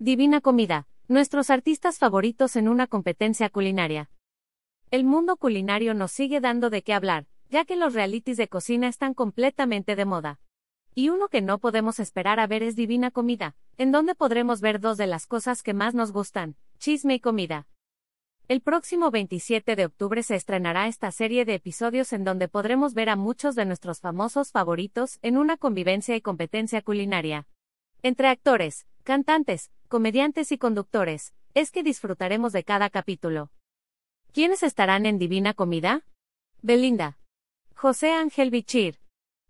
Divina Comida, nuestros artistas favoritos en una competencia culinaria. El mundo culinario nos sigue dando de qué hablar, ya que los realities de cocina están completamente de moda. Y uno que no podemos esperar a ver es Divina Comida, en donde podremos ver dos de las cosas que más nos gustan, chisme y comida. El próximo 27 de octubre se estrenará esta serie de episodios en donde podremos ver a muchos de nuestros famosos favoritos en una convivencia y competencia culinaria. Entre actores, cantantes, comediantes y conductores, es que disfrutaremos de cada capítulo. ¿Quiénes estarán en Divina Comida? Belinda. José Ángel Bichir.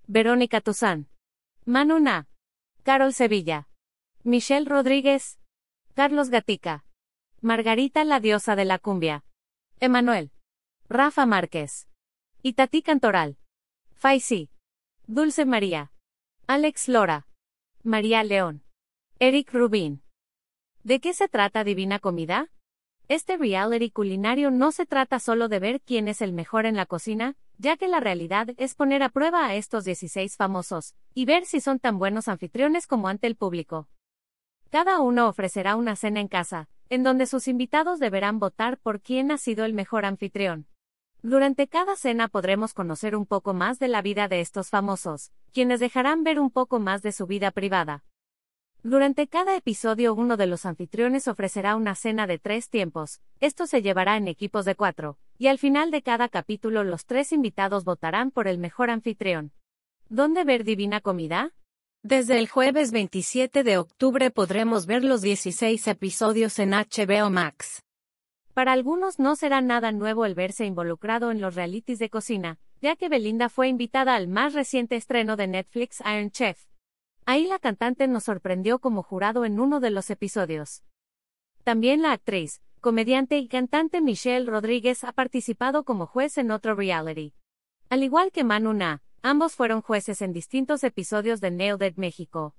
Verónica Tuzán. Manu Na. Carol Sevilla. Michelle Rodríguez. Carlos Gatica. Margarita la diosa de la cumbia. Emanuel. Rafa Márquez. Itatí Cantoral. Faisy. Dulce María. Alex Lora. María León. Eric Rubin. ¿De qué se trata Divina Comida? Este reality culinario no se trata solo de ver quién es el mejor en la cocina, ya que la realidad es poner a prueba a estos 16 famosos, y ver si son tan buenos anfitriones como ante el público. Cada uno ofrecerá una cena en casa, en donde sus invitados deberán votar por quién ha sido el mejor anfitrión. Durante cada cena podremos conocer un poco más de la vida de estos famosos, quienes dejarán ver un poco más de su vida privada. Durante cada episodio uno de los anfitriones ofrecerá una cena de tres tiempos, esto se llevará en equipos de cuatro, y al final de cada capítulo los tres invitados votarán por el mejor anfitrión. ¿Dónde ver Divina Comida? Desde el jueves 27 de octubre podremos ver los 16 episodios en HBO Max. Para algunos no será nada nuevo el verse involucrado en los realities de cocina, ya que Belinda fue invitada al más reciente estreno de Netflix Iron Chef. Ahí la cantante nos sorprendió como jurado en uno de los episodios. También la actriz, comediante y cantante Michelle Rodríguez ha participado como juez en otro reality. Al igual que Manu Na, Ambos fueron jueces en distintos episodios de Nailed It México.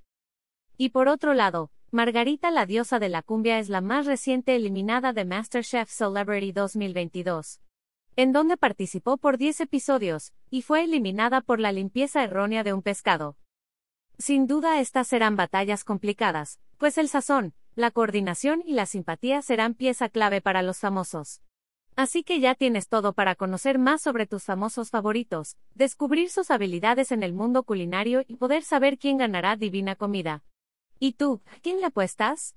Y por otro lado, Margarita la diosa de la cumbia es la más reciente eliminada de MasterChef Celebrity 2022, en donde participó por 10 episodios, y fue eliminada por la limpieza errónea de un pescado. Sin duda estas serán batallas complicadas, pues el sazón, la coordinación y la simpatía serán pieza clave para los famosos. Así que ya tienes todo para conocer más sobre tus famosos favoritos, descubrir sus habilidades en el mundo culinario y poder saber quién ganará Divina Comida. ¿Y tú, quién le apuestas?